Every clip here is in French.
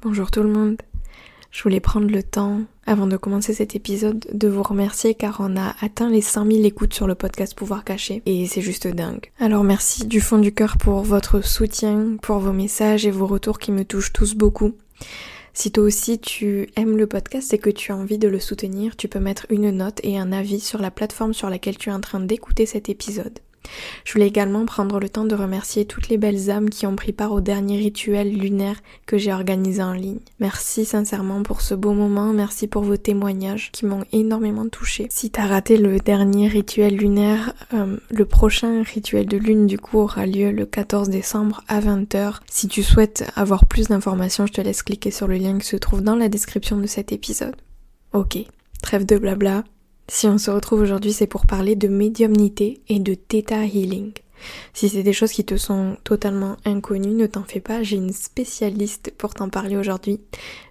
Bonjour tout le monde. Je voulais prendre le temps, avant de commencer cet épisode, de vous remercier car on a atteint les 5000 écoutes sur le podcast Pouvoir Caché et c'est juste dingue. Alors merci du fond du cœur pour votre soutien, pour vos messages et vos retours qui me touchent tous beaucoup. Si toi aussi tu aimes le podcast et que tu as envie de le soutenir, tu peux mettre une note et un avis sur la plateforme sur laquelle tu es en train d'écouter cet épisode. Je voulais également prendre le temps de remercier toutes les belles âmes qui ont pris part au dernier rituel lunaire que j'ai organisé en ligne. Merci sincèrement pour ce beau moment, merci pour vos témoignages qui m'ont énormément touché. Si t'as raté le dernier rituel lunaire, euh, le prochain rituel de lune du coup aura lieu le 14 décembre à 20h. Si tu souhaites avoir plus d'informations, je te laisse cliquer sur le lien qui se trouve dans la description de cet épisode. Ok, trêve de blabla, si on se retrouve aujourd'hui, c'est pour parler de médiumnité et de Theta Healing. Si c'est des choses qui te sont totalement inconnues, ne t'en fais pas, j'ai une spécialiste pour t'en parler aujourd'hui.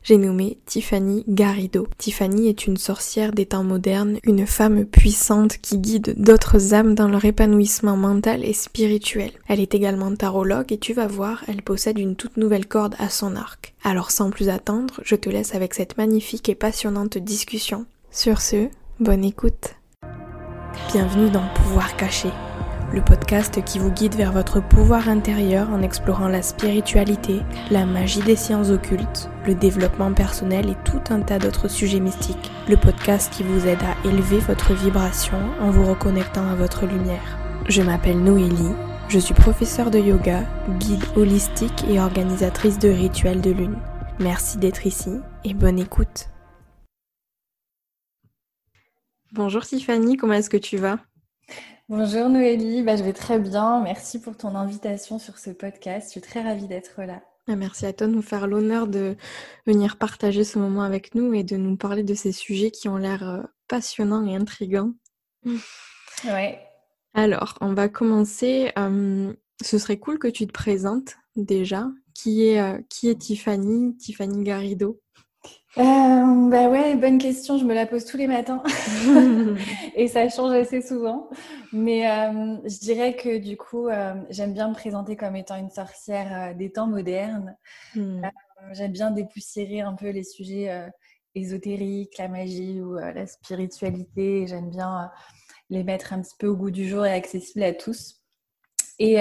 J'ai nommé Tiffany Garrido. Tiffany est une sorcière des temps modernes, une femme puissante qui guide d'autres âmes dans leur épanouissement mental et spirituel. Elle est également tarologue et tu vas voir, elle possède une toute nouvelle corde à son arc. Alors sans plus attendre, je te laisse avec cette magnifique et passionnante discussion. Sur ce, Bonne écoute. Bienvenue dans Pouvoir caché, le podcast qui vous guide vers votre pouvoir intérieur en explorant la spiritualité, la magie des sciences occultes, le développement personnel et tout un tas d'autres sujets mystiques. Le podcast qui vous aide à élever votre vibration en vous reconnectant à votre lumière. Je m'appelle Noélie, je suis professeure de yoga, guide holistique et organisatrice de rituels de lune. Merci d'être ici et bonne écoute. Bonjour Tiffany, comment est-ce que tu vas? Bonjour Noélie, bah, je vais très bien. Merci pour ton invitation sur ce podcast. Je suis très ravie d'être là. Ah, merci à toi de nous faire l'honneur de venir partager ce moment avec nous et de nous parler de ces sujets qui ont l'air euh, passionnants et intrigants. Ouais. Alors, on va commencer. ce serait cool que tu te présentes déjà. Qui est, euh, qui est Tiffany, Tiffany Garrido euh, bah ouais, bonne question. Je me la pose tous les matins et ça change assez souvent. Mais euh, je dirais que du coup, euh, j'aime bien me présenter comme étant une sorcière des temps modernes. Hmm. j'aime bien dépoussiérer un peu les sujets ésotériques, la magie ou la spiritualité. J'aime bien les mettre un petit peu au goût du jour et accessibles à tous. Et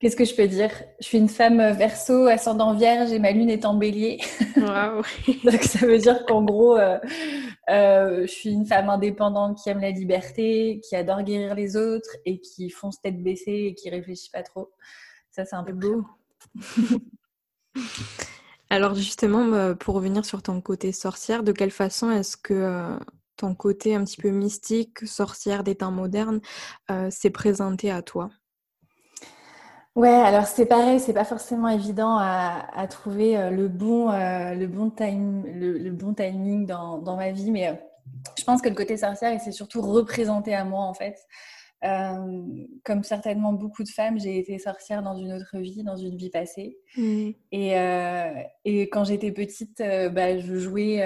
Qu'est-ce que je peux dire? Je suis une femme verso, ascendant vierge et ma lune est en bélier. Donc ça veut dire qu'en gros, euh, euh, je suis une femme indépendante qui aime la liberté, qui adore guérir les autres et qui fonce tête baissée et qui réfléchit pas trop. Ça, c'est un peu beau. Alors justement, bah, pour revenir sur ton côté sorcière, de quelle façon est-ce que euh, ton côté un petit peu mystique, sorcière des temps modernes, s'est présenté à toi? Ouais, alors c'est pareil, c'est pas forcément évident à, trouver euh, le bon, euh, le bon, le, bon timing dans, dans, ma vie, mais euh, je pense que le côté sorcière, il s'est surtout représenté à moi en fait. Euh, comme certainement beaucoup de femmes, j'ai été sorcière dans une autre vie, dans une vie passée. Mmh. Et, euh, et, quand j'étais petite, euh, bah, je jouais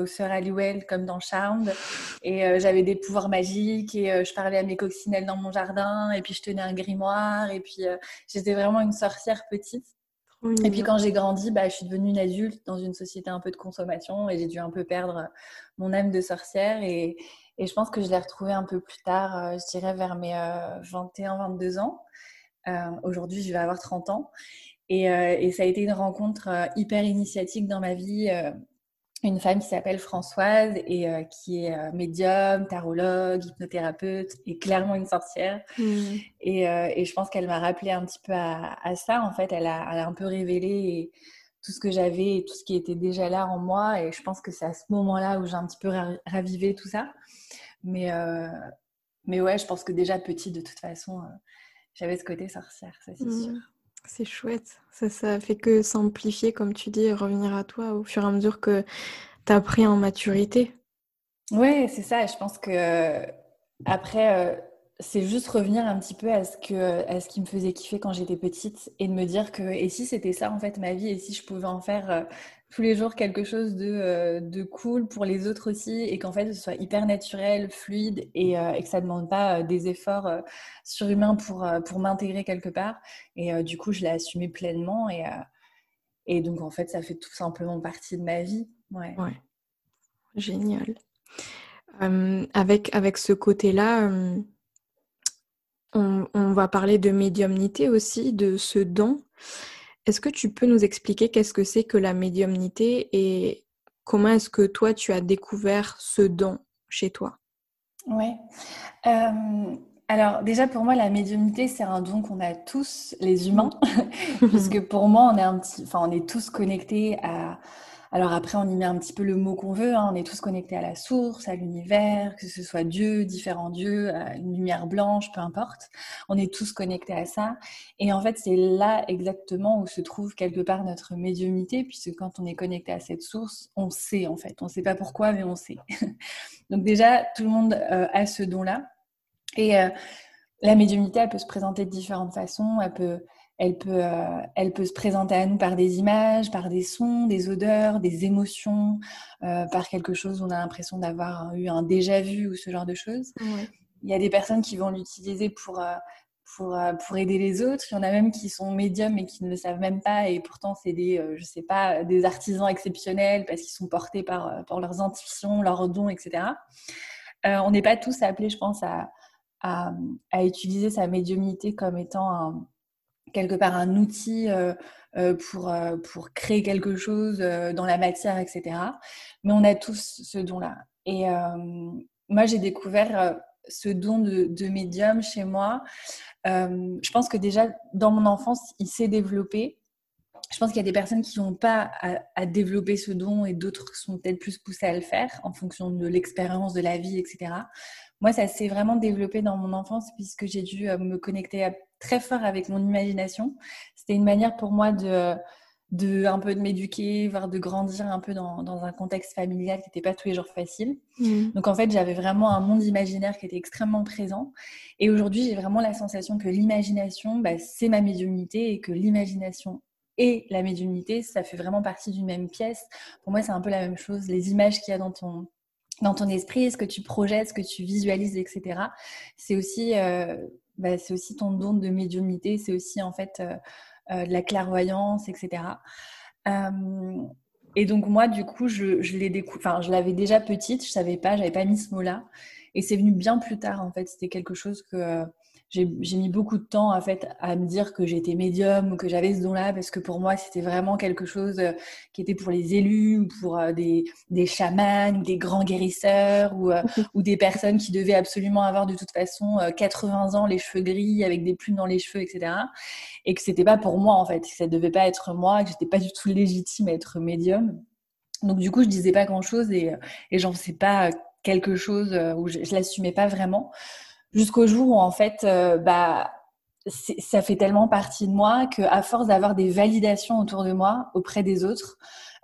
aux sœurs Halliwell comme dans Charmed. Et j'avais des pouvoirs magiques et je parlais à mes coccinelles dans mon jardin. Et puis je tenais un grimoire. Et puis j'étais vraiment une sorcière petite. Et puis quand j'ai grandi, bah, je suis devenue une adulte dans une société un peu de consommation et j'ai dû un peu perdre mon âme de sorcière. Et, et je pense que je l'ai retrouvée un peu plus tard, euh, je dirais vers mes 21-22 euh, ans. Euh, aujourd'hui, je vais avoir 30 ans. Et, et, ça a été une rencontre hyper initiatique dans ma vie. une femme qui s'appelle Françoise et qui est médium, tarologue, hypnothérapeute et clairement une sorcière. Mmh. Et, et, je pense qu'elle m'a rappelé un petit peu à, ça. En fait, elle a, elle a un peu révélé tout ce que j'avais et tout ce qui était déjà là en moi. Et je pense que c'est à ce moment-là où j'ai un petit peu ravivé tout ça. Mais, euh, mais ouais, je pense que déjà petit, de toute façon, euh, j'avais ce côté sorcière, ça c'est mmh. sûr. C'est chouette. Ça, ça fait que s'amplifier, comme tu dis, et revenir à toi au fur et à mesure que tu as pris en maturité. Ouais, c'est ça. Je pense que après, euh, c'est juste revenir un petit peu à ce, que, à ce qui me faisait kiffer quand j'étais petite et de me dire que, et si c'était ça en fait ma vie, et si je pouvais en faire tous les jours quelque chose de, euh, de cool pour les autres aussi et qu'en fait ce soit hyper naturel, fluide et, euh, que ça ne demande pas euh, des efforts surhumains pour, pour m'intégrer quelque part. Et du coup, je l'ai assumé pleinement et, Et donc, en fait, ça fait tout simplement partie de ma vie. Ouais. ouais. Génial. avec, avec ce côté-là, on, on, va parler de médiumnité aussi, de ce don. Est-ce que tu peux nous expliquer qu'est-ce que c'est que la médiumnité et comment est-ce que toi, tu as découvert ce don chez toi? Oui. Alors déjà pour moi la médiumnité c'est un don qu'on a tous les humains puisque pour moi on est un petit enfin on est tous connectés à alors après on y met un petit peu le mot qu'on veut hein. on est tous connectés à la source à l'univers que ce soit Dieu différents dieux une lumière blanche peu importe. On est tous connectés à ça. Et en fait c'est là exactement où se trouve quelque part notre médiumnité puisque quand on est connecté à cette source on sait en fait. On sait pas pourquoi mais on sait. Donc déjà tout le monde euh, a ce don là et euh, la médiumnité, elle peut se présenter de différentes façons. Elle peut, elle, peut, euh, elle peut se présenter à nous par des images, par des sons, des odeurs, des émotions, euh, par quelque chose où on a l'impression d'avoir eu un déjà vu ou ce genre de choses. Il y a des personnes qui vont l'utiliser pour, pour, pour aider les autres. Il y en a même qui sont médiums et qui ne le savent même pas. Et pourtant, c'est des, je sais pas, des artisans exceptionnels parce qu'ils sont portés par, par leurs intuitions, leurs dons, etc. on n'est pas tous appelés, je pense, à à, utiliser sa médiumnité comme étant un, quelque part un outil euh, euh, pour, euh, pour créer quelque chose dans la matière, etc. Mais on a tous ce don-là. Et moi, j'ai découvert ce don de, médium chez moi. je pense que déjà, dans mon enfance, il s'est développé. Je pense qu'il y a des personnes qui n'ont pas à, à, développer ce don et d'autres sont peut-être plus poussées à le faire en fonction de l'expérience de la vie, etc. Moi, ça s'est vraiment développé dans mon enfance puisque j'ai dû euh, me connecter très fort avec mon imagination. C'était une manière pour moi de, de un peu de m'éduquer, voire de grandir un peu dans, dans un contexte familial qui n'était pas tous les jours facile. Mmh. Donc en fait, j'avais vraiment un monde imaginaire qui était extrêmement présent. Et aujourd'hui, j'ai vraiment la sensation que l'imagination, bah, c'est ma médiumnité et que l'imagination et la médiumnité, ça fait vraiment partie d'une même pièce. Pour moi, c'est un peu la même chose. Les images qu'il y a dans ton, dans ton esprit, ce que tu projettes, ce que tu visualises, etc. C'est aussi, euh, bah, c'est aussi ton don de médiumnité, c'est aussi en fait euh, euh, de la clairvoyance, etc. et donc moi, du coup, je, je l'ai enfin, je l'avais déjà petite, je savais pas, j'avais pas mis ce mot-là, et c'est venu bien plus tard en fait. C'était quelque chose que j'ai mis beaucoup de temps en fait à me dire que j'étais médium ou que j'avais ce don-là parce que pour moi c'était vraiment quelque chose euh, qui était pour les élus ou pour euh, des, des chamans ou des grands guérisseurs ou, euh, ou des personnes qui devaient absolument avoir de toute façon 80 ans, les cheveux gris avec des plumes dans les cheveux, etc. Et que c'était pas pour moi en fait, que ça devait pas être moi, que j'étais pas du tout légitime à être médium. Donc du coup je disais pas grand-chose et, et j'en sais pas quelque chose où je, je l'assumais pas vraiment jusqu'au jour où en fait, euh, bah, ça fait tellement partie de moi qu'à force d'avoir des validations autour de moi auprès des autres,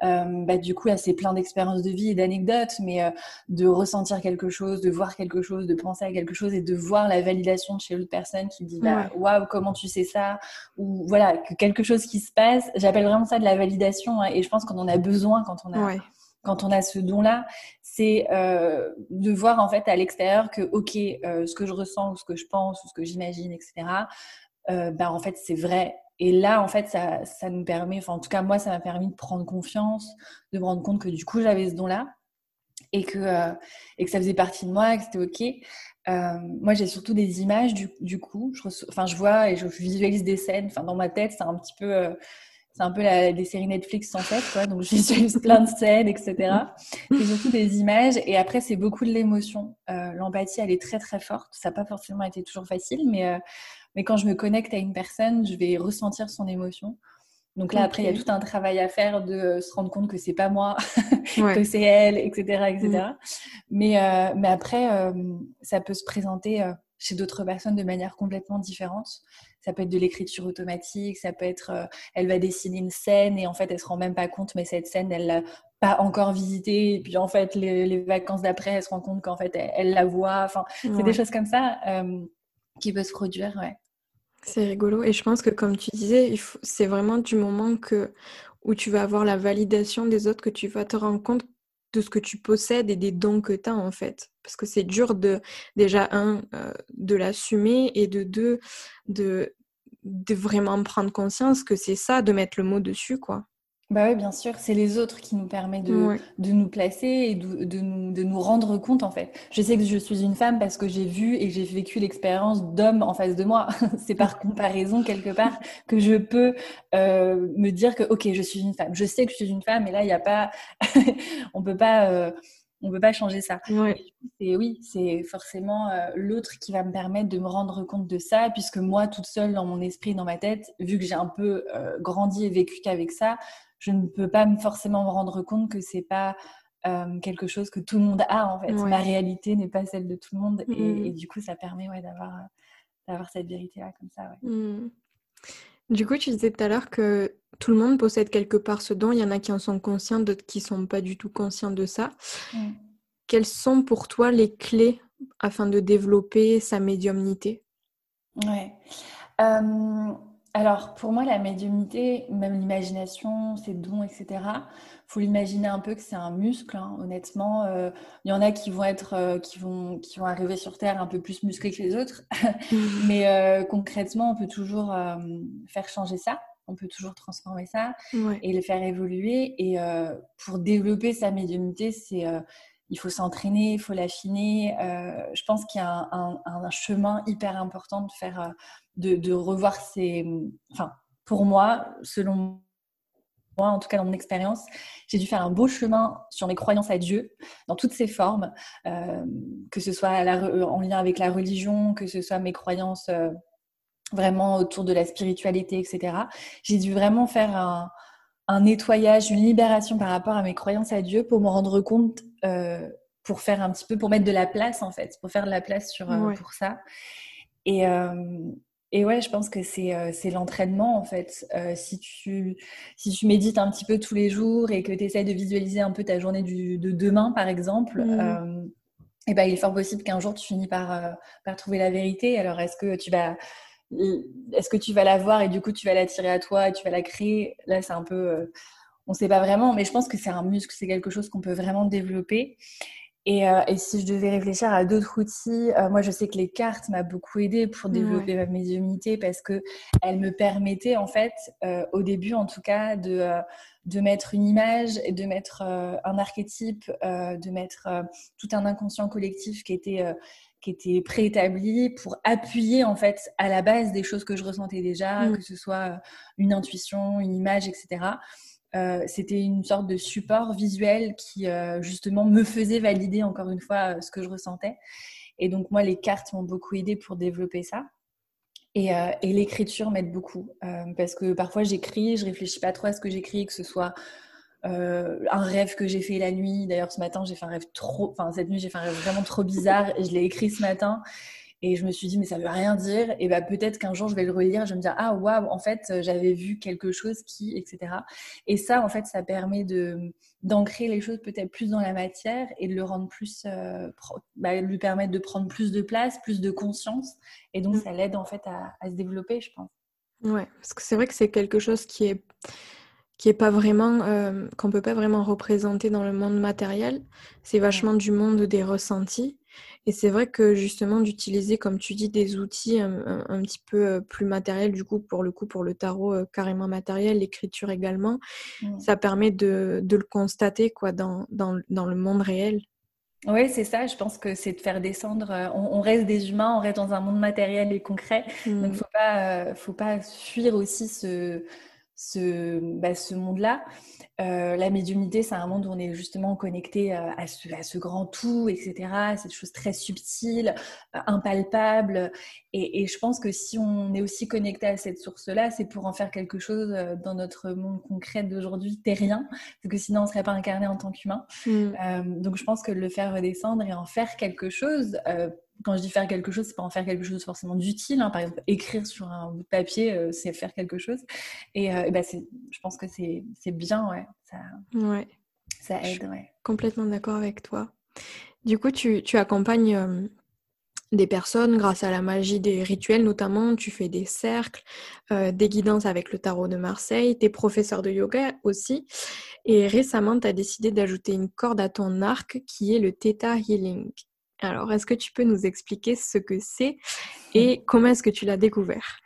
euh, bah, du coup, c'est plein d'expériences de vie et d'anecdotes, mais euh, de ressentir quelque chose, de voir quelque chose, de penser à quelque chose et de voir la validation de chez l'autre personne qui dit bah, waouh, comment tu sais ça? Ou voilà, que quelque chose qui se passe, j'appelle vraiment ça de la validation hein, et je pense qu'on en a besoin quand on a quand on a ce don-là, c'est euh, de voir en fait à l'extérieur que ok, euh, ce que je ressens ou ce que je pense ou ce que j'imagine, etc. Euh, ben, en fait c'est vrai. Et là en fait ça, ça nous permet, enfin en tout cas moi ça m'a permis de prendre confiance, de me rendre compte que du coup j'avais ce don-là et que et que ça faisait partie de moi, que c'était ok. Moi, j'ai surtout des images du, du coup. Je, enfin, je vois et je visualise des scènes. Enfin, dans ma tête, c'est un petit peu c'est un peu la, des séries Netflix sans tête, quoi. Donc, j'utilise plein de scènes, etc. C'est surtout des images. Et après, c'est beaucoup de l'émotion. Euh, L'empathie, elle est très, très forte. Ça n'a pas forcément été toujours facile, mais, euh, mais quand je me connecte à une personne, je vais ressentir son émotion. Donc là, après, il y a tout un travail à faire de se rendre compte que c'est pas moi, que c'est elle, etc., etc. Mm. Mais, euh, mais après, euh, ça peut se présenter euh, chez d'autres personnes de manière complètement différente. Ça peut être de l'écriture automatique, ça peut être, euh, elle va dessiner une scène et en fait, elle se rend même pas compte, mais cette scène, elle l'a pas encore visitée. Et puis en fait, les, vacances d'après, elle se rend compte qu'en fait, elle, la voit. Enfin, c'est des choses comme ça euh, qui peuvent se produire, ouais. C'est rigolo. Et je pense que, comme tu disais, c'est vraiment du moment que, où tu vas avoir la validation des autres que tu vas te rendre compte de ce que tu possèdes et des dons que tu as, en fait. Parce que c'est dur de, déjà, un, euh, de l'assumer et de deux, de, de vraiment prendre conscience que c'est ça, de mettre le mot dessus, quoi. Bah oui, bien sûr, c'est les autres qui nous permettent de, de nous placer et de, de, nous, de nous rendre compte en fait. Je sais que je suis une femme parce que j'ai vu et j'ai vécu l'expérience d'hommes en face de moi. c'est par comparaison quelque part que je peux euh, me dire que ok, je suis une femme. Je sais que je suis une femme et là il n'y a pas, on peut pas. Euh, on peut pas changer ça. Et oui, c'est forcément euh, l'autre qui va me permettre de me rendre compte de ça, puisque moi, toute seule dans mon esprit, dans ma tête, vu que j'ai un peu euh, grandi et vécu qu'avec ça, je ne peux pas forcément me rendre compte que c'est pas euh, quelque chose que tout le monde a en fait. Ma réalité n'est pas celle de tout le monde et, mmh. du coup ça permet ouais, d'avoir d'avoir cette vérité là comme ça. Mmh. Du coup, tu disais tout à l'heure que tout le monde possède quelque part ce don. Il y en a qui en sont conscients, d'autres qui sont pas du tout conscients de ça. Mmh. Quelles sont pour toi les clés afin de développer sa médiumnité? Ouais. Euh, alors, pour moi, la médiumnité, même l'imagination, ses dons, etc., faut l'imaginer un peu que c'est un muscle. Hein, honnêtement, euh, il y en a qui vont être, euh, qui vont, qui vont arriver sur Terre un peu plus musclés que les autres, mais euh, concrètement, on peut toujours faire changer ça. On peut toujours transformer ça et le faire évoluer. Et pour développer sa médiumnité, c'est il faut s'entraîner, il faut l'affiner. je pense qu'il y a un, chemin hyper important de faire de, revoir ces... Enfin, pour moi, selon moi, en tout cas dans mon expérience, j'ai dû faire un beau chemin sur mes croyances à Dieu, dans toutes ses formes, euh, que ce soit en lien avec la religion, que ce soit mes croyances euh, vraiment autour de la spiritualité, etc. J'ai dû vraiment faire un, nettoyage, une libération par rapport à mes croyances à Dieu pour me rendre compte, euh, pour faire un petit peu, pour mettre de la place en fait, pour faire de la place sur, pour ça. Et, et ouais, je pense que c'est euh, l'entraînement en fait. Euh, si, tu, si tu médites un petit peu tous les jours et que tu essaies de visualiser un peu ta journée du, de demain par exemple, mmh. euh, et eh ben, il est fort possible qu'un jour tu finis par, euh, par trouver la vérité. Alors est-ce que tu vas est-ce que tu vas la voir et du coup tu vas l'attirer à toi et tu vas la créer? Là c'est un peu on ne sait pas vraiment, mais je pense que c'est un muscle, c'est quelque chose qu'on peut vraiment développer. Euh, et, si je devais réfléchir à d'autres outils, euh, moi je sais que les cartes m'ont beaucoup aidé pour développer ma médiumnité parce que elles me permettaient en fait, euh, au début en tout cas, de, de mettre une image, et de mettre un archétype, de mettre tout un inconscient collectif qui était qui était préétabli pour appuyer en fait à la base des choses que je ressentais déjà, mmh. que ce soit une intuition, une image, etc. Euh, c'était une sorte de support visuel qui euh, justement me faisait valider encore une fois euh, ce que je ressentais. Et donc moi, les cartes m'ont beaucoup aidé pour développer ça. Et, et l'écriture m'aide beaucoup parce que parfois j'écris, je réfléchis pas trop à ce que j'écris, que ce soit un rêve que j'ai fait la nuit. D'ailleurs, ce matin, j'ai fait un rêve trop, enfin cette nuit, j'ai fait un rêve vraiment trop bizarre et je l'ai écrit ce matin. Et je me suis dit, mais ça veut rien dire. Et bah, peut-être qu'un jour, je vais le relire, je vais me dire, ah, waouh, en fait, euh, j'avais vu quelque chose qui, etc. Et ça, en fait, ça permet de, d'ancrer les choses peut-être plus dans la matière et de le rendre plus, euh, bah, lui permettre de prendre plus de place, plus de conscience. Et donc, mm. ça l'aide, en fait, à, à, se développer, je pense. Ouais, parce que c'est vrai que c'est quelque chose qui est qui est pas vraiment euh, qu'on peut pas vraiment représenter dans le monde matériel c'est vachement du monde des ressentis et c'est vrai que justement d'utiliser, comme tu dis, des outils un, petit peu euh, plus matériels, du coup, pour le coup, pour le tarot euh, carrément matériel, l'écriture également, mmh. ça permet de, de, le constater quoi, dans, dans, dans le monde réel. Oui, c'est ça. Je pense que c'est de faire descendre. Euh, on, reste des humains, on reste dans un monde matériel et concret. Donc, mmh. faut pas, faut pas fuir aussi ce, ce, bah, ce monde-là. Euh, la médiumnité, c'est un monde où on est justement connecté euh, à, ce, grand tout, etc. C'est des choses très subtiles, euh, impalpables. Et, je pense que si on est aussi connecté à cette source-là, c'est pour en faire quelque chose dans notre monde concret d'aujourd'hui, terrien, parce que sinon on ne serait pas incarné en tant qu'humain. Mm. donc je pense que le faire redescendre et en faire quelque chose, quand je dis faire quelque chose, c'est pas en faire quelque chose forcément d'utile. Hein. Par exemple, écrire sur un bout de papier, euh, c'est faire quelque chose. Et, euh, bah, je pense que c'est bien, ouais. Ça, ouais. ça aide, ouais. Complètement d'accord avec toi. Du coup, tu, tu accompagnes euh, des personnes grâce à la magie des rituels, notamment. Tu fais des cercles, des guidances avec le tarot de Marseille, tu es professeur de yoga aussi. Et récemment, tu as décidé d'ajouter une corde à ton arc qui est le Theta Healing. Alors, est-ce que tu peux nous expliquer ce que c'est et comment est-ce que tu l'as découvert?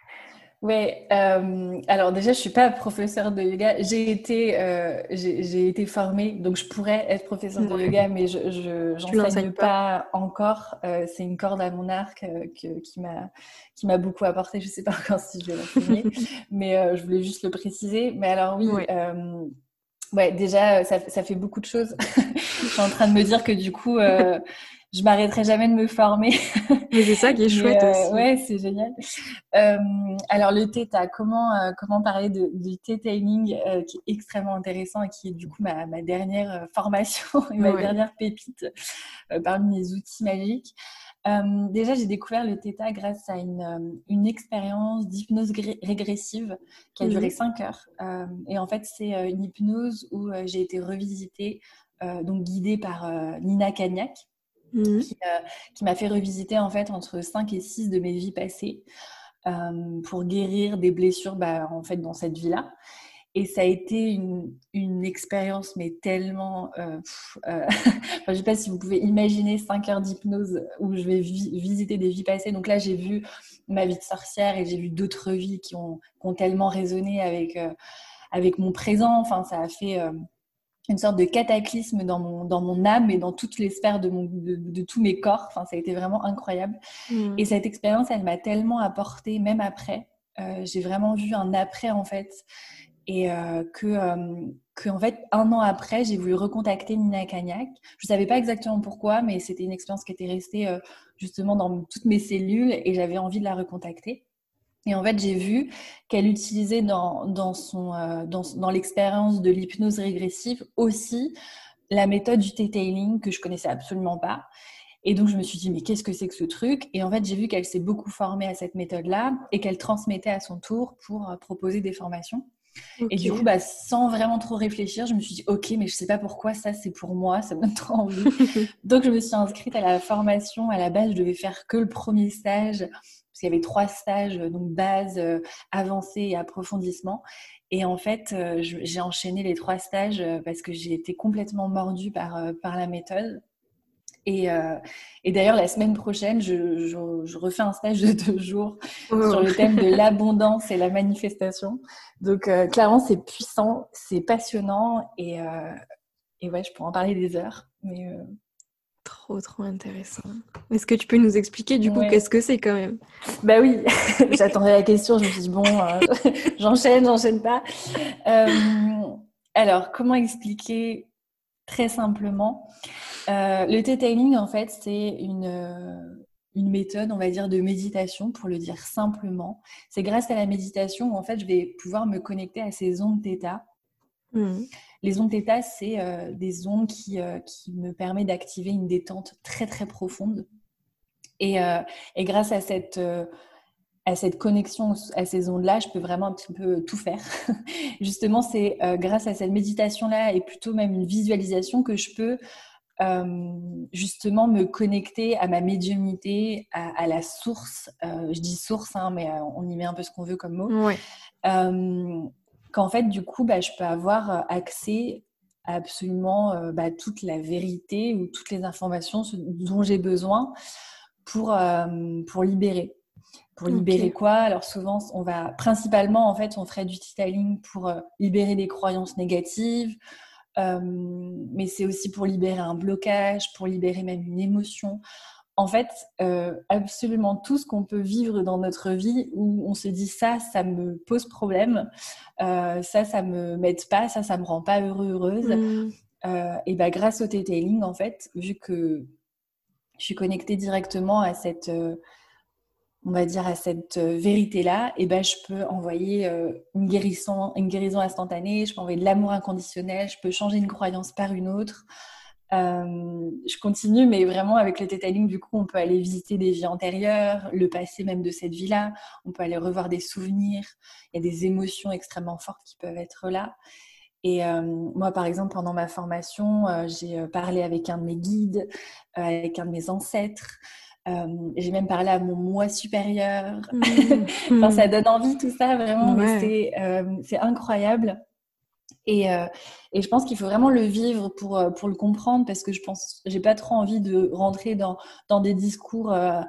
Ouais, euh, alors déjà, je suis pas professeure de yoga. J'ai été, euh, j'ai été formée, donc je pourrais être professeure de yoga, mais je, je j'enseigne pas. encore. Euh, c'est une corde à mon arc que, qui m'a, qui m'a beaucoup apporté. Je sais pas encore si je vais l'enseigner, mais je voulais juste le préciser. Mais alors oui. Ouais. déjà, ça, ça, fait beaucoup de choses. je suis en train de me dire que du coup, je m'arrêterai jamais de me former. Mais c'est ça qui est chouette euh, aussi. Ouais, c'est génial. Euh, alors le theta, comment euh, comment parler de, du T-tailing qui est extrêmement intéressant et qui est du coup ma, ma dernière formation et ma dernière pépite parmi mes outils magiques. déjà, j'ai découvert le theta grâce à une, une expérience d'hypnose régressive qui a duré 5 heures. et en fait, c'est une hypnose où j'ai été revisitée, donc guidée par Nina Cagnac, Mmh. Euh, qui, m'a fait revisiter en fait entre 5 et 6 de mes vies passées euh, pour guérir des blessures bah, en fait dans cette vie-là. Et ça a été une, une expérience, mais tellement... Euh, je ne sais pas si vous pouvez imaginer 5 heures d'hypnose où je vais visiter des vies passées. Donc là, j'ai vu ma vie de sorcière et j'ai vu d'autres vies qui ont, qui ont, tellement résonné avec, avec mon présent. Enfin, ça a fait une sorte de cataclysme dans mon, dans mon âme et dans toutes les sphères de, mon, de, tous mes corps. Enfin, ça a été vraiment incroyable. Mm. Et cette expérience, elle m'a tellement apporté, même après. Euh, j'ai vraiment vu un après, en fait. Et euh, que, euh, que, en fait, un an après, j'ai voulu recontacter Nina Cagnac. Je ne savais pas exactement pourquoi, mais c'était une expérience qui était restée justement dans toutes mes cellules et j'avais envie de la recontacter. Et en fait, j'ai vu qu'elle utilisait dans, dans, son, euh, dans, dans l'expérience de l'hypnose régressive aussi la méthode du T-tailing que je connaissais absolument pas. Et donc, je me suis dit, mais qu'est-ce que c'est que ce truc? Et en fait, j'ai vu qu'elle s'est beaucoup formée à cette méthode-là et qu'elle transmettait à son tour pour euh, proposer des formations. Et du coup, bah, sans vraiment trop réfléchir, je me suis dit, OK, mais je sais pas pourquoi ça, c'est pour moi, ça me donne trop envie. donc, je me suis inscrite à la formation. À la base, je devais faire que le premier stage parce qu'il y avait trois stages, donc base, euh, avancée et approfondissement. Et en fait, euh, j'ai enchaîné les trois stages euh, parce que j'ai été complètement mordue par, par la méthode. Et, et d'ailleurs, la semaine prochaine, je, je, refais un stage de deux jours oh. sur le thème de l'abondance et la manifestation. Donc, clairement, c'est puissant, c'est passionnant et, et ouais, je pourrais en parler des heures. Mais Trop, trop intéressant. Est-ce que tu peux nous expliquer du coup qu'est-ce que c'est quand même? Bah oui, j'attendais la question, je me suis dit bon, euh, j'enchaîne, j'enchaîne pas. Euh, alors, comment expliquer très simplement? Euh, Le detailing, en fait, c'est une, une méthode, on va dire, de méditation, pour le dire simplement. C'est grâce à la méditation où en fait je vais pouvoir me connecter à ces ondes θ. Mmh. Les ondes θ, c'est euh, des ondes qui, euh, qui me permettent d'activer une détente très très profonde. Et, euh, et grâce à cette, à cette connexion à ces ondes-là, je peux vraiment un petit peu tout faire. Justement, c'est grâce à cette méditation-là et plutôt même une visualisation que je peux justement me connecter à ma médiumnité, à, la source. je dis source, hein, mais on y met un peu ce qu'on veut comme mot. Ouais qu'en fait, du coup, bah, je peux avoir euh, accès à absolument euh, bah, toute la vérité ou toutes les informations dont j'ai besoin pour, euh, pour libérer. Pour libérer quoi? Alors souvent, on va principalement, en fait, on ferait du detailing pour libérer des croyances négatives, mais c'est aussi pour libérer un blocage, pour libérer même une émotion en fait, euh, absolument tout ce qu'on peut vivre dans notre vie où on se dit ça, ça me pose problème, euh, ça, ça me m'aide pas, ça, ça me rend pas heureux, heureuse. Mm. Euh, et ben grâce au detailing, en fait, vu que je suis connectée directement à cette, on va dire à cette vérité-là, et ben je peux envoyer une guérison, une guérison instantanée, je peux envoyer de l'amour inconditionnel, je peux changer une croyance par une autre. Euh, je continue, mais vraiment avec le detailing, du coup, on peut aller visiter des vies antérieures, le passé même de cette vie-là. On peut aller revoir des souvenirs. Il y a des émotions extrêmement fortes qui peuvent être là. Et euh, moi, par exemple, pendant ma formation, euh, j'ai parlé avec un de mes guides, avec un de mes ancêtres. j'ai même parlé à mon moi supérieur. Mmh. enfin, ça donne envie tout ça, vraiment. C'est incroyable. Et, euh, et, je pense qu'il faut vraiment le vivre pour, euh, pour le comprendre parce que je pense j'ai pas trop envie de rentrer dans, dans des discours euh,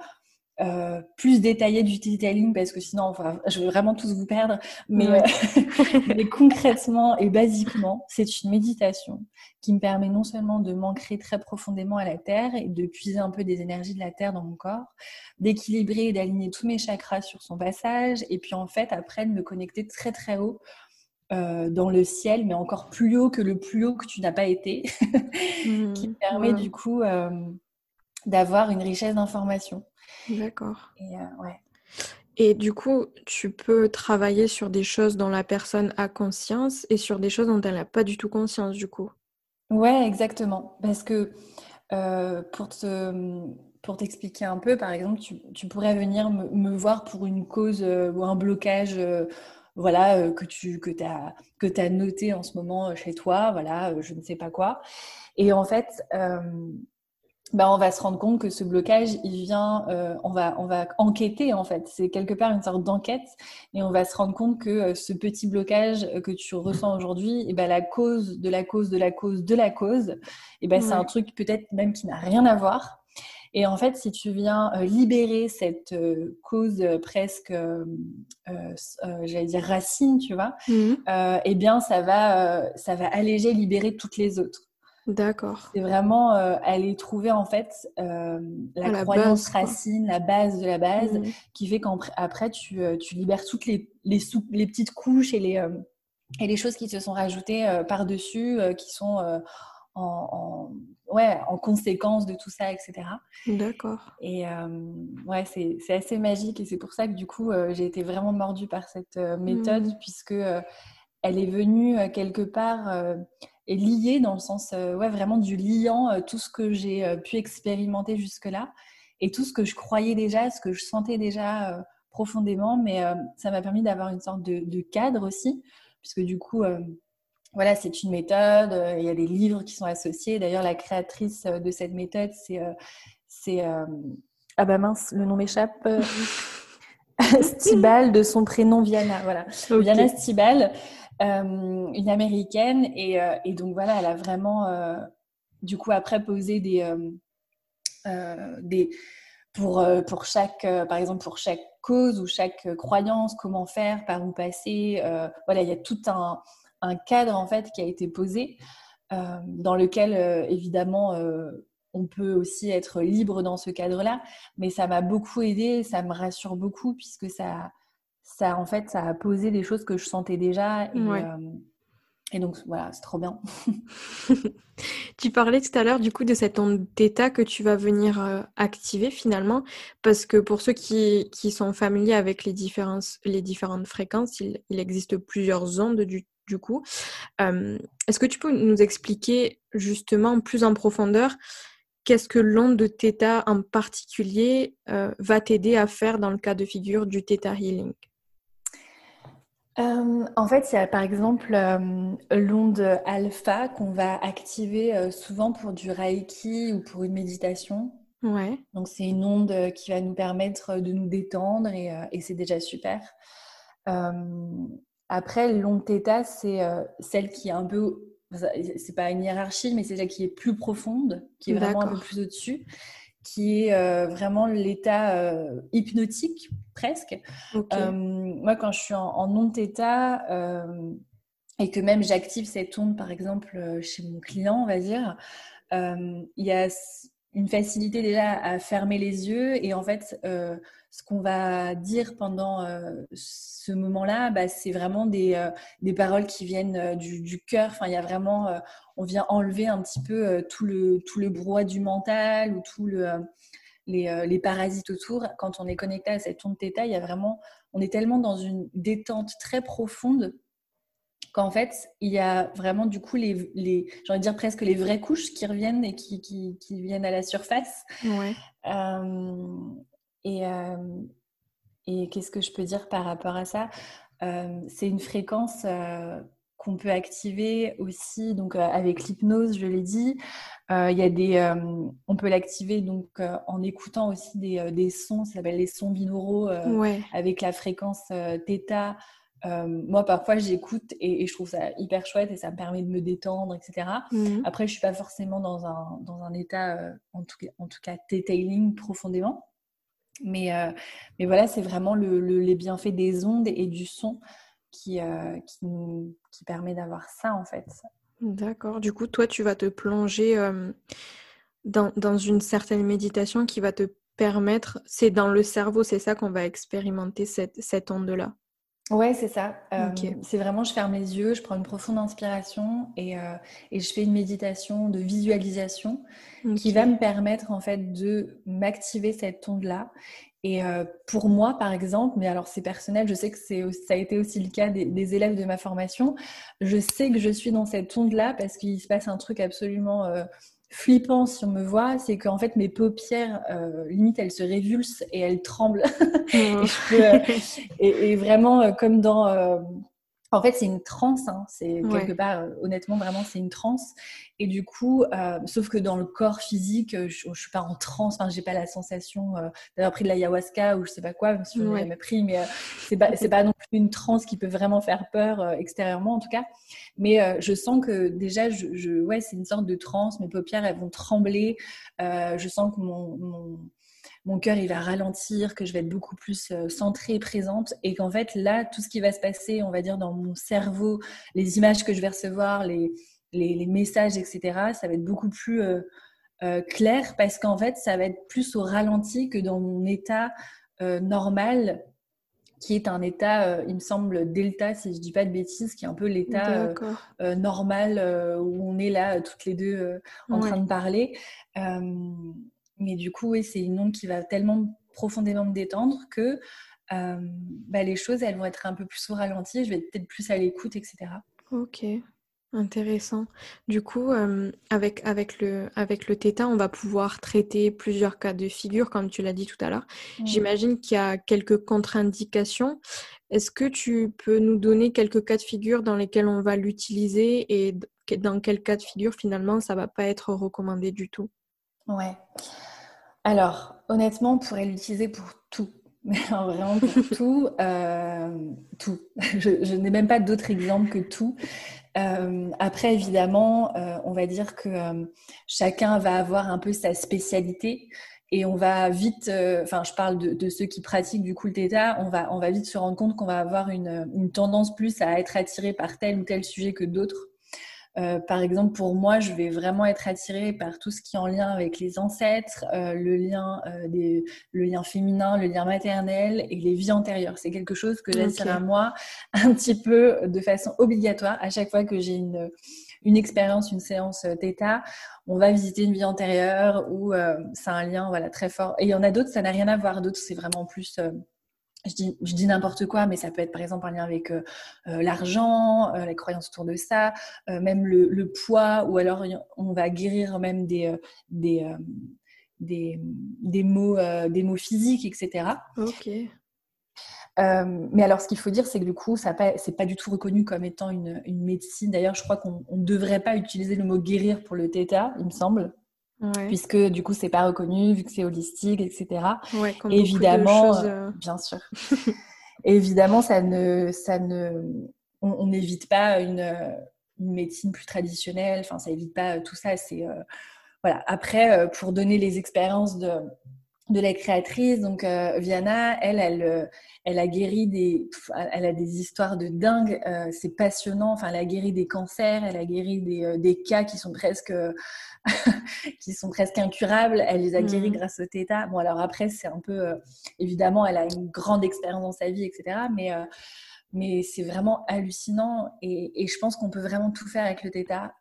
euh, plus détaillé du detailing parce que sinon je vais vraiment tous vous perdre. Mais, mais concrètement et basiquement c'est une méditation qui me permet non seulement de m'ancrer très profondément à la terre et de puiser un peu des énergies de la terre dans mon corps d'équilibrer et d'aligner tous mes chakras sur son passage et puis en fait après de me connecter très très haut euh, dans le ciel, mais encore plus haut que le plus haut que tu n'as pas été, mmh. qui permet du coup euh, d'avoir une richesse d'informations. D'accord. Et, euh, ouais. et du coup, tu peux travailler sur des choses dont la personne a conscience et sur des choses dont elle n'a pas du tout conscience, du coup. Ouais, exactement. Parce que pour te pour t'expliquer un peu, par exemple, tu, tu pourrais venir me, me, voir pour une cause ou un blocage voilà, euh, que tu que as, que as noté en ce moment euh, chez toi, voilà, euh, je ne sais pas quoi. Et en fait, bah, on va se rendre compte que ce blocage, il vient, on, va, on va enquêter en fait. C'est quelque part une sorte d'enquête et on va se rendre compte que ce petit blocage que tu ressens aujourd'hui, et ben la cause de la cause de la cause de la cause, et ben c'est un truc peut-être même qui n'a rien à voir. Et en fait, si tu viens euh, libérer cette euh, cause euh, presque, j'allais dire racine, tu vois, mmh. eh bien, ça va, ça va alléger, libérer toutes les autres. D'accord. C'est vraiment aller trouver en fait la, croyance racine, la base de la base, mmh. qui fait qu'après tu, tu, libères toutes les, les, les, petites couches et les, et les choses qui se sont rajoutées par-dessus, qui sont en, ouais, en conséquence de tout ça, etc. D'accord. Et euh, ouais, c'est assez magique et c'est pour ça que du coup, euh, j'ai été vraiment mordue par cette euh, méthode mmh. puisque elle est venue quelque part et liée dans le sens, ouais, vraiment du liant tout ce que j'ai pu expérimenter jusque-là et tout ce que je croyais déjà, ce que je sentais déjà profondément, mais ça m'a permis d'avoir une sorte de, de, cadre aussi, puisque du coup, voilà, c'est une méthode. Euh, il y a des livres qui sont associés. D'ailleurs, la créatrice euh, de cette méthode, c'est. Euh, ah bah mince, le nom m'échappe. Stibal, de son prénom Viana. Voilà. Viana Stibal, une américaine. Et, donc, voilà, elle a vraiment, du coup, après posé des. des pour, pour chaque, par exemple, pour chaque cause ou chaque croyance, comment faire, par où passer. voilà, il y a tout un, un cadre en fait qui a été posé euh, dans lequel euh, évidemment euh, on peut aussi être libre dans ce cadre-là, mais ça m'a beaucoup aidé, ça me rassure beaucoup puisque ça, ça en fait, ça a posé des choses que je sentais déjà. Et, et donc voilà, c'est trop bien. tu parlais tout à l'heure du coup de cette onde d'état que tu vas venir activer finalement, parce que pour ceux qui, qui sont familiers avec les, différences, les différentes fréquences, il, il existe plusieurs ondes du du coup. Est-ce que tu peux nous expliquer justement plus en profondeur qu'est-ce que l'onde de Theta en particulier va t'aider à faire dans le cas de figure du Theta Healing? En fait, il y a par exemple l'onde alpha qu'on va activer souvent pour du reiki ou pour une méditation. Ouais. Donc, c'est une onde qui va nous permettre de nous détendre et, et c'est déjà super. Après, l'onde θ, c'est euh, celle qui est un peu, c'est pas une hiérarchie, mais c'est celle qui est plus profonde, qui est vraiment un peu plus au-dessus, qui est euh, vraiment l'état euh, hypnotique presque. moi, quand je suis en, en onde θ et que même j'active cette onde, par exemple, chez mon client, on va dire, il y a une facilité déjà à fermer les yeux et en fait ce qu'on va dire pendant euh, ce moment-là, bah, c'est vraiment des, euh, des, paroles qui viennent euh, du, du cœur. Enfin, il y a vraiment, on vient enlever un petit peu tout le tout le brouhaha du mental ou tout le les, les, parasites autour. Quand on est connecté à cette onde θ, il y a vraiment, on est tellement dans une détente très profonde qu'en fait, il y a vraiment du coup les, les j'ai envie de dire presque les vraies couches qui reviennent et qui, qui, qui viennent à la surface. Ouais. Euh, et qu'est-ce que je peux dire par rapport à ça? Euh, C'est une fréquence euh, qu'on peut activer aussi donc avec l'hypnose, je l'ai dit. Il y a des, on peut l'activer donc en écoutant aussi des, des sons, ça s'appelle les sons binauraux avec la fréquence θ. moi, parfois, j'écoute et, je trouve ça hyper chouette et ça me permet de me détendre, etc. Mmh. Après, je suis pas forcément dans un, dans un état, en tout cas, en tout cas, profondément. Mais, mais voilà, c'est vraiment le, les bienfaits des ondes et du son qui, qui, qui permet d'avoir ça en fait. D'accord. Du coup, toi, tu vas te plonger dans, dans, une certaine méditation qui va te permettre, c'est dans le cerveau, c'est ça qu'on va expérimenter cette, cette onde-là? Ouais, c'est ça. Euh, c'est vraiment, je ferme les yeux, je prends une profonde inspiration et, euh, et je fais une méditation de visualisation qui va me permettre en fait de m'activer cette onde-là. Et euh, pour moi, par exemple, mais alors c'est personnel, je sais que c'est, ça a été aussi le cas des, des, élèves de ma formation, je sais que je suis dans cette onde-là parce qu'il se passe un truc absolument flippant si on me voit, c'est qu'en fait mes paupières, euh, limite, elles se révulsent et elles tremblent. Oh. Euh, et, vraiment, euh, comme dans... en fait, c'est une transe, hein. c'est quelque part, honnêtement, vraiment, c'est une transe. Et du coup, sauf que dans le corps physique, je, ne suis pas en transe, enfin, j'ai pas la sensation d'avoir pris de l'ayahuasca ou je sais pas quoi, même si j'en ai jamais pris, mais c'est pas, c'est pas non plus une transe qui peut vraiment faire peur extérieurement, en tout cas. Mais euh, je sens que déjà, je, ouais, c'est une sorte de transe. Mes paupières, elles vont trembler. Euh, je sens que mon, mon, cœur, il va ralentir, que je vais être beaucoup plus euh, centrée présente. Et qu'en fait, là, tout ce qui va se passer, on va dire, dans mon cerveau, les images que je vais recevoir, les, les, messages, etc., ça va être beaucoup plus clair parce qu'en fait, ça va être plus au ralenti que dans mon état normal qui est un état, euh, il me semble, delta, si je dis pas de bêtises, qui est un peu l'état euh, euh, normal où on est là toutes les deux en train de parler. Mais du coup, oui, c'est une onde qui va tellement profondément me détendre que bah, les choses, elles vont être un peu plus au ralenti, je vais être peut-être plus à l'écoute, etc. Ok. Intéressant. Du coup, avec, avec, le, avec le Theta, on va pouvoir traiter plusieurs cas de figure, comme tu l'as dit tout à l'heure. J'imagine qu'il y a quelques contre-indications. Est-ce que tu peux nous donner quelques cas de figure dans lesquels on va l'utiliser et dans quel cas de figure, finalement, ça ne va pas être recommandé du tout? Ouais. Alors, honnêtement, on pourrait l'utiliser pour tout. vraiment pour tout, tout. Je, je n'ai même pas d'autres exemples que tout. Euh, après, évidemment, euh, on va dire que euh, chacun va avoir un peu sa spécialité et on va vite, enfin, je parle de, ceux qui pratiquent du coup le theta, on va, on va vite se rendre compte qu'on va avoir une, une, tendance plus à être attiré par tel ou tel sujet que d'autres. Euh, par exemple, pour moi, je vais vraiment être attirée par tout ce qui est en lien avec les ancêtres, euh, le, lien, euh, des, le lien féminin, le lien maternel et les vies antérieures. C'est quelque chose que j'attire à moi un petit peu de façon obligatoire à chaque fois que j'ai une, une expérience, une séance Theta. On va visiter une vie antérieure ou c'est un lien voilà, très fort. Et il y en a d'autres, ça n'a rien à voir. D'autres, c'est vraiment plus je dis, je dis n'importe quoi, mais ça peut être par exemple en lien avec euh, euh, l'argent, euh, les croyances autour de ça, même le, poids, ou alors on va guérir même des, des, des, des, mots, des mots physiques, etc. Ok. mais alors, ce qu'il faut dire, c'est que du coup, ça c'est pas du tout reconnu comme étant une, une médecine. D'ailleurs, je crois qu'on ne devrait pas utiliser le mot guérir pour le theta, il me semble puisque du coup c'est pas reconnu vu que c'est holistique etc évidemment euh, euh. bien sûr. Évidemment ça ne ça ne on n'évite pas une, une, médecine plus traditionnelle enfin ça évite pas tout ça c'est euh, voilà. Après pour donner les expériences de de la créatrice. Donc, euh, Viana, elle, elle, euh, elle a guéri des, elle a des histoires de dingue. Euh, c'est passionnant. Enfin, elle a guéri des cancers, elle a guéri des, des cas qui sont presque, qui sont presque incurables. Elle les a guéris mmh. grâce au Theta. Bon, alors après, c'est un peu, évidemment, elle a une grande expérience dans sa vie, etc. Mais mais c'est vraiment hallucinant et, et je pense qu'on peut vraiment tout faire avec le Theta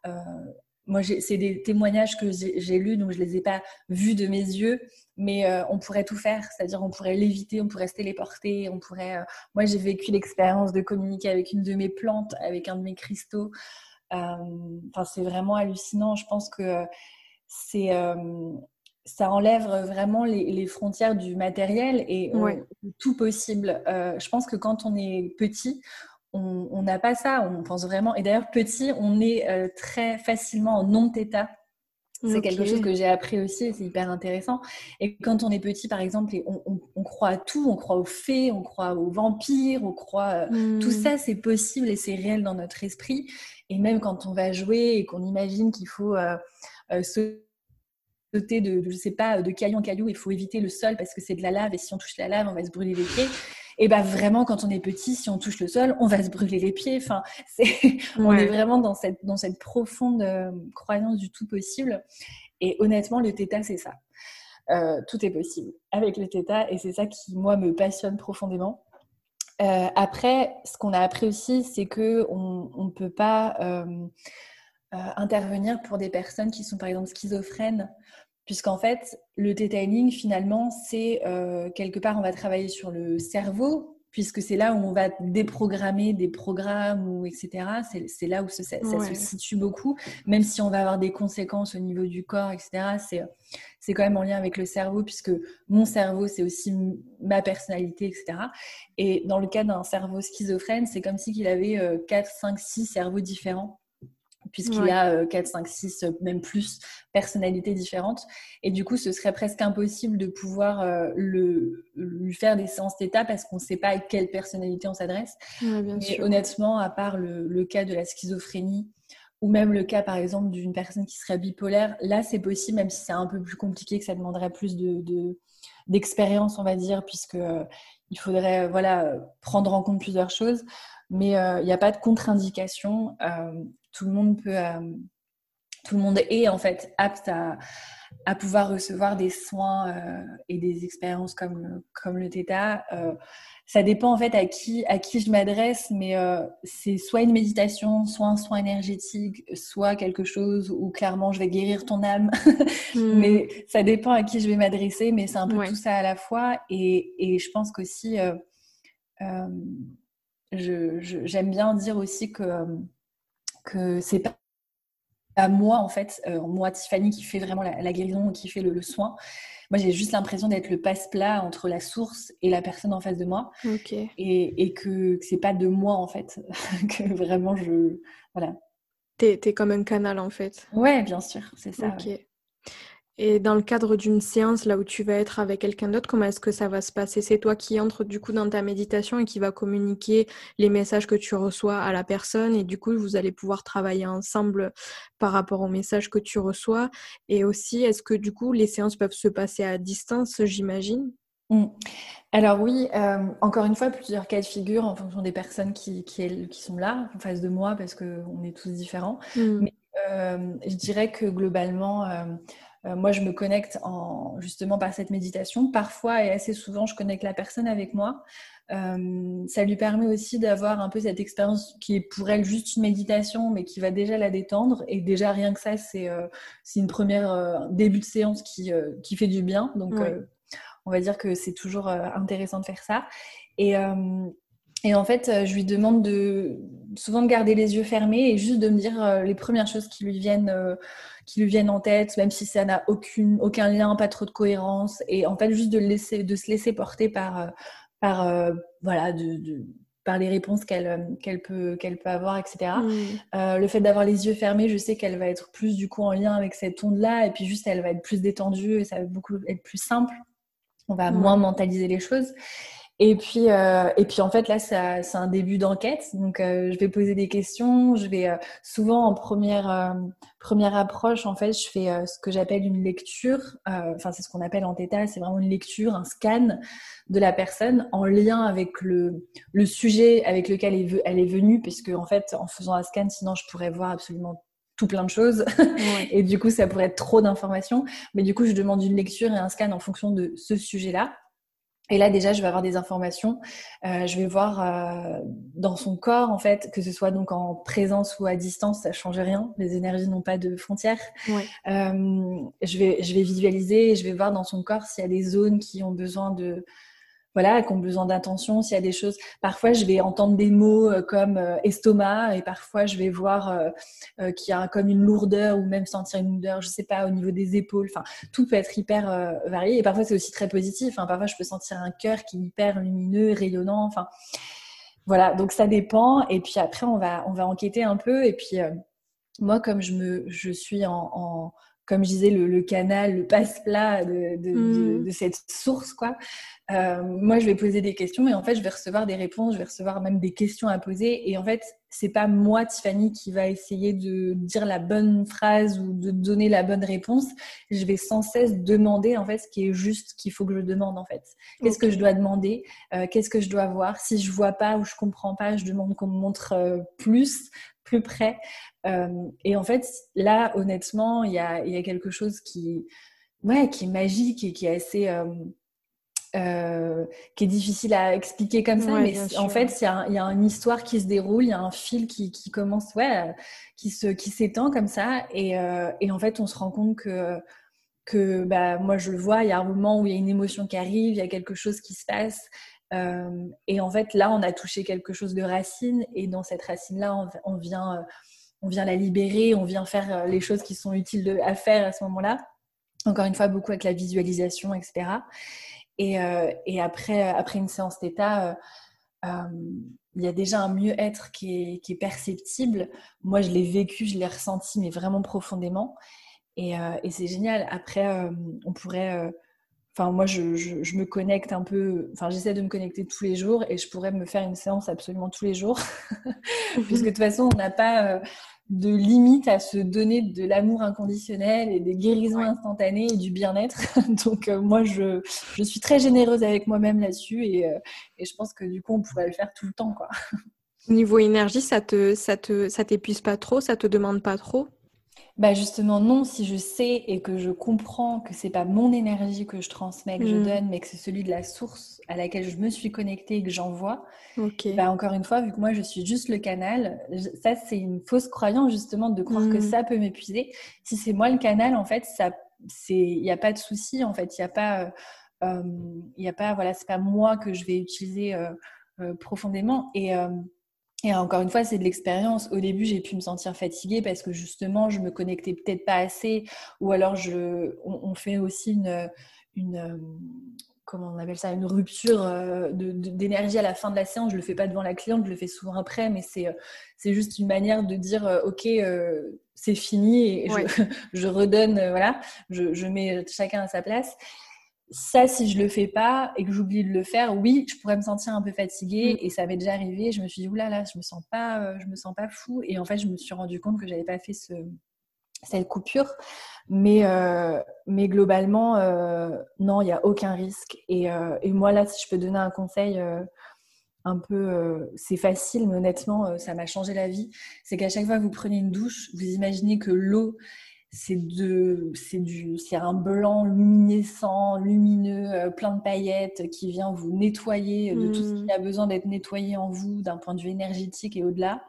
moi, c'est des témoignages que j'ai lus, donc je les ai pas vus de mes yeux, mais euh, on pourrait tout faire, c'est-à-dire on pourrait l'éviter, on pourrait se téléporter, on pourrait. Euh, moi, j'ai vécu l'expérience de communiquer avec une de mes plantes, avec un de mes cristaux. Euh, enfin, c'est vraiment hallucinant. Je pense que c'est ça enlève vraiment les, frontières du matériel et tout possible. je pense que quand on est petit, on n'a pas ça, on pense vraiment. Et d'ailleurs, petit, on est euh, très facilement en non-theta. C'est quelque chose que j'ai appris aussi, c'est hyper intéressant. Et quand on est petit, par exemple, on, croit à tout, on croit aux fées, on croit aux vampires, on croit... Euh, tout hmm. ça, c'est possible et c'est réel dans notre esprit. Et même quand on va jouer et qu'on imagine qu'il faut euh, se sauter de, je sais pas, de caillou en caillou, il faut éviter le sol parce que c'est de la lave et si on touche la lave, on va se brûler les pieds. Et ben vraiment, quand on est petit, si on touche le sol, on va se brûler les pieds. Enfin, c'est, on est vraiment dans cette, dans cette profonde euh, croyance du tout possible. Et honnêtement, le theta, c'est ça. Euh, tout est possible avec le theta et c'est ça qui, moi, me passionne profondément. Euh, après, ce qu'on a appris aussi, c'est que on ne peut pas euh, intervenir pour des personnes qui sont par exemple schizophrènes, puisqu'en fait, le detailing, finalement, c'est quelque part, on va travailler sur le cerveau, puisque c'est là où on va déprogrammer des programmes, ou etc. C'est là où ça, se situe beaucoup, même si on va avoir des conséquences au niveau du corps, etc. C'est quand même en lien avec le cerveau, puisque mon cerveau, c'est aussi ma personnalité, etc. Et dans le cas d'un cerveau schizophrène, c'est comme si il avait 4, 5, 6 cerveaux différents puisqu'il y a 4, 5, 6, même plus personnalités différentes. Et du coup, ce serait presque impossible de pouvoir euh, le, lui faire des séances d'état parce qu'on ne sait pas à quelle personnalité on s'adresse. Mais honnêtement, à part le, cas de la schizophrénie, ou même le cas, par exemple, d'une personne qui serait bipolaire, là, c'est possible, même si c'est un peu plus compliqué, que ça demanderait plus de, d'expérience, on va dire, puisque euh, il faudrait voilà prendre en compte plusieurs choses. Mais euh, il n'y a pas de contre-indication tout le monde peut, euh, tout le monde est en fait apte à, à pouvoir recevoir des soins euh, et des expériences comme, comme le Theta. Euh, ça dépend en fait à qui, à qui je m'adresse, mais c'est soit une méditation, soit un soin énergétique, soit quelque chose où clairement je vais guérir ton âme. Hmm. mais ça dépend à qui je vais m'adresser, mais c'est un peu tout ça à la fois. Et, et je pense qu'aussi, j'aime bien dire aussi que que c'est pas à moi en fait, euh, moi Tiffany qui fait vraiment la, guérison, qui fait le, soin. Moi j'ai juste l'impression d'être le passe-plat entre la source et la personne en face de moi. Et, et, que, c'est pas de moi en fait, que vraiment je. Voilà. T'es es comme un canal en fait. Ouais, bien sûr, c'est ça. Ok. Et dans le cadre d'une séance, là où tu vas être avec quelqu'un d'autre, comment est-ce que ça va se passer? C'est toi qui entres du coup dans ta méditation et qui va communiquer les messages que tu reçois à la personne et du coup vous allez pouvoir travailler ensemble par rapport aux messages que tu reçois. Et aussi, est-ce que du coup les séances peuvent se passer à distance, j'imagine? Mmh. Alors oui, euh, encore une fois, plusieurs cas de figure en fonction des personnes qui, qui, qui sont là en face de moi parce qu'on est tous différents. Mmh. Mais euh, je dirais que globalement, euh, moi, je me connecte en, justement par cette méditation. Parfois et assez souvent, je connecte la personne avec moi. Euh, ça lui permet aussi d'avoir un peu cette expérience qui est pour elle juste une méditation, mais qui va déjà la détendre. Et déjà, rien que ça, c'est euh, une première début de séance qui, qui fait du bien. Donc, on va dire que c'est toujours intéressant de faire ça. Et, et en fait, je lui demande de souvent de garder les yeux fermés et juste de me dire les premières choses qui lui viennent qui lui viennent en tête, même si ça n'a aucune, aucun lien, pas trop de cohérence. Et en fait, juste de, laisser, de se laisser porter par, euh, par, euh, voilà, de, par les réponses qu'elle euh, qu'elle peut, qu'elle peut avoir, etc. Mm. le fait d'avoir les yeux fermés, je sais qu'elle va être plus du coup en lien avec cette onde-là. Et puis juste, elle va être plus détendue et ça va beaucoup être plus simple. On va moins mentaliser les choses. Et puis, euh, et puis en fait, là, c'est un début d'enquête. Donc, euh, je vais poser des questions. Je vais euh, souvent en première, euh, première approche, en fait, je fais euh, ce que j'appelle une lecture. Enfin, c'est ce qu'on appelle en theta. C'est vraiment une lecture, un scan de la personne en lien avec le, le sujet avec lequel elle, elle est venue, puisque en fait, en faisant un scan, sinon, je pourrais voir absolument tout plein de choses. et du coup, ça pourrait être trop d'informations. Mais du coup, je demande une lecture et un scan en fonction de ce sujet-là. Et là, déjà, je vais avoir des informations. Euh, je vais voir euh, dans son corps, en fait, que ce soit donc en présence ou à distance, ça change rien. Les énergies n'ont pas de frontières. Euh, je vais, je vais visualiser et je vais voir dans son corps s'il y a des zones qui ont besoin de voilà, qui ont besoin d'attention, s'il y a des choses. Parfois, je vais entendre des mots euh, comme euh, estomac et parfois, je vais voir euh, qu'il y a comme une lourdeur ou même sentir une odeur, je sais pas, au niveau des épaules. Enfin, tout peut être hyper varié et parfois, c'est aussi très positif. Enfin, parfois, je peux sentir un cœur qui est hyper lumineux, rayonnant. Enfin, voilà, donc ça dépend. Et puis après, on va, on va enquêter un peu. Et puis, moi, comme je, me, je suis en comme je disais, le, canal, le passe-plat de, de, de, cette source, quoi. Euh, moi, je vais poser des questions et en fait, je vais recevoir des réponses, je vais recevoir même des questions à poser. Et en fait, c'est pas moi, Tiffany, qui va essayer de dire la bonne phrase ou de donner la bonne réponse. Je vais sans cesse demander en fait ce qui est juste qu'il faut que je demande en fait. Qu'est-ce que je dois demander? Euh, Qu'est-ce que je dois voir? Si je vois pas ou je comprends pas, je demande qu'on me montre euh, plus, plus près. Euh, et en fait, là, honnêtement, il y a, y a, quelque chose qui, ouais, qui est magique et qui est assez euh, qui est difficile à expliquer comme ça, mais en fait, il y, a une histoire qui se déroule, il y a un fil qui, commence, ouais, qui se, qui s'étend comme ça, et, euh, et, en fait, on se rend compte que que bah, moi je le vois, il y a un moment où il y a une émotion qui arrive, il y a quelque chose qui se passe, euh, et en fait là, on a touché quelque chose de racine, et dans cette racine-là, on, vient, on vient la libérer, on vient faire les choses qui sont utiles à faire à ce moment-là. Encore une fois, beaucoup avec la visualisation, etc. Et, euh, après, euh, après une séance d'état, euh, il y a déjà un mieux-être qui est, perceptible. Moi, je l'ai vécu, je l'ai ressenti, mais vraiment profondément. Et c'est génial. Après, on pourrait. Enfin, moi, je, je, je, me connecte un peu. Enfin, j'essaie de me connecter tous les jours et je pourrais me faire une séance absolument tous les jours. Puisque de toute façon, on n'a pas de limite à se donner de l'amour inconditionnel et des guérisons instantanées et du bien-être. Donc euh, moi, je, je, suis très généreuse avec moi-même là-dessus et, euh, et, je pense que du coup, on pourrait le faire tout le temps. Quoi. Niveau énergie, ça te, ça te, ça t'épuise pas trop, ça te demande pas trop? Bah justement non, si je sais et que je comprends que c'est pas mon énergie que je transmets, que je mmh. donne, mais que c'est celui de la source à laquelle je me suis connectée et que j'envoie, bah encore une fois, vu que moi je suis juste le canal, ça c'est une fausse croyance justement de croire que mmh. ça peut m'épuiser. Si c'est moi le canal, en fait, ça, c'est, il n'y a pas de souci, en fait, il n'y a pas, euh, il y a pas, voilà, c'est pas moi que je vais utiliser euh, euh, profondément et et encore une fois, c'est de l'expérience. Au début, j'ai pu me sentir fatiguée parce que justement, je me connectais peut-être pas assez, ou alors je, on, fait aussi une, une, comment on appelle ça, une rupture euh, d'énergie à la fin de la séance. Je le fais pas devant la cliente, je le fais souvent après, mais c'est, c'est juste une manière de dire, euh, ok, euh, c'est fini et je, je, redonne, voilà, je, je mets chacun à sa place ça, si je le fais pas et que j'oublie de le faire, oui, je pourrais me sentir un peu fatiguée mm. et ça m'est déjà arrivé. Je me suis dit oulala, là, là, je me sens pas, euh, je me sens pas fou et en fait, je me suis rendu compte que j'avais pas fait ce, cette coupure. Mais, euh, mais globalement, euh, non, il n'y a aucun risque. Et, et, moi, là, si je peux donner un conseil un peu, c'est facile, mais honnêtement, ça m'a changé la vie. C'est qu'à chaque fois que vous prenez une douche, vous imaginez que l'eau c'est de c'est du c'est un blanc luminescent lumineux euh, plein de paillettes qui vient vous nettoyer de tout ce qui hmm. a besoin d'être nettoyé en vous d'un point de vue énergétique et au-delà.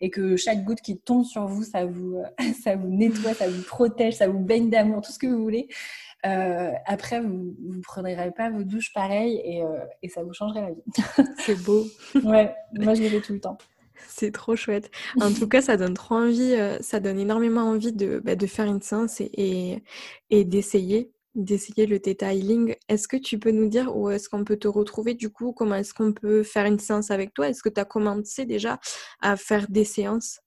Et que chaque goutte qui tombe sur vous ça vous euh, ça vous nettoie ça vous protège ça vous baigne d'amour tout ce que vous voulez. Euh, après vous vous prendrez pas vos douches pareilles et, et ça vous changerait la vie. C'est beau. Ouais moi je le fais tout le temps c'est trop chouette. En tout cas, ça donne trop envie, euh, ça donne énormément envie de, bah, faire une séance et, et, d'essayer d'essayer le Theta Healing. Est-ce que tu peux nous dire où est-ce qu'on peut te retrouver du coup? Comment est-ce qu'on peut faire une séance avec toi? Est-ce que tu as commencé déjà à faire des séances?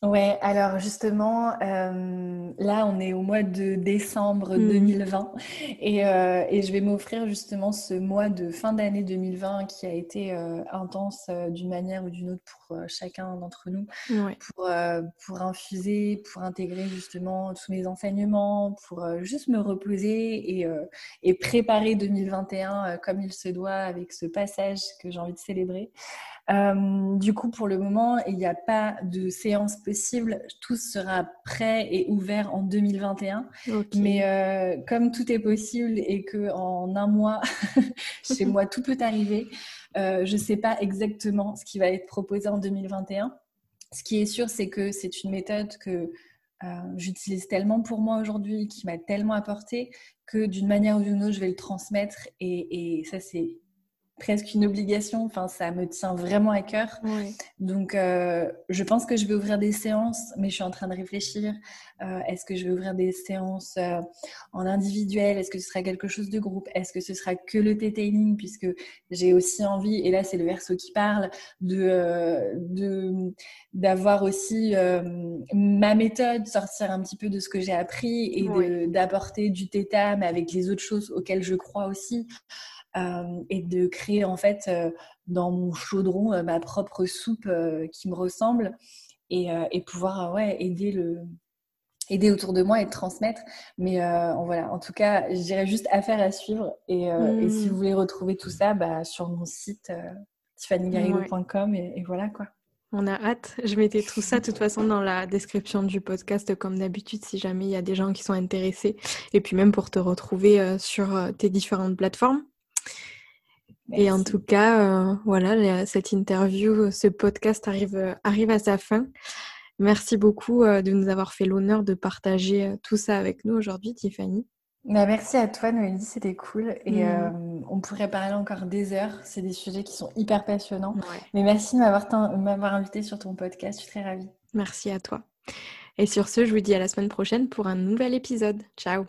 Ouais, alors justement, euh, là on est au mois de décembre 2020 hmm. et, euh, et, je vais m'offrir justement ce mois de fin d'année 2020 qui a été euh, intense d'une manière ou d'une autre pour chacun d'entre nous, pour, pour infuser, pour intégrer justement tous mes enseignements, pour juste me reposer et, et préparer 2021 comme il se doit avec ce passage que j'ai envie de célébrer. Euh, du coup, pour le moment, il n'y a pas de séance possible. Tout sera prêt et ouvert en 2021. Mais euh, comme tout est possible et que en un mois, chez moi, tout peut arriver, euh, je ne sais pas exactement ce qui va être proposé en 2021. Ce qui est sûr, c'est que c'est une méthode que j'utilise tellement pour moi aujourd'hui, qui m'a tellement apporté, que d'une manière ou d'une autre, je vais le transmettre. Et, et ça, c'est presque une obligation. Enfin, ça me tient vraiment à cœur. Donc, euh, je pense que je vais ouvrir des séances, mais je suis en train de réfléchir. Euh, est-ce que je vais ouvrir des séances euh, en individuel? Est-ce que ce sera quelque chose de groupe? Est-ce que ce sera que le detailing Puisque j'ai aussi envie, et là c'est le verso qui parle, de d'avoir aussi ma méthode, sortir un petit peu de ce que j'ai appris et d'apporter du theta, mais avec les autres choses auxquelles je crois aussi. Euh, et de créer en fait euh, dans mon chaudron euh, ma propre soupe qui me ressemble et, et pouvoir ouais, aider le aider autour de moi et transmettre. Mais voilà, en tout cas, je dirais juste affaire à suivre. Et, et, si mmh. vous voulez retrouver tout ça, bah, sur mon site tiffanygarrido.com et, et, voilà quoi. On a hâte. Je mettais tout ça de toute façon dans la description du podcast comme d'habitude si jamais il y a des gens qui sont intéressés. Et puis même pour te retrouver sur tes différentes plateformes. Et en tout cas, euh, voilà, cette interview, ce podcast arrive, euh, arrive à sa fin. Merci beaucoup euh, de nous avoir fait l'honneur de partager tout ça avec nous aujourd'hui, Tiffany. Bah, merci à toi, Noélie, c'était cool. Et mm. on pourrait parler encore des heures. C'est des sujets qui sont hyper passionnants. Mais merci de m'avoir invité sur ton podcast. Je suis très ravie. Merci à toi. Et sur ce, je vous dis à la semaine prochaine pour un nouvel épisode. Ciao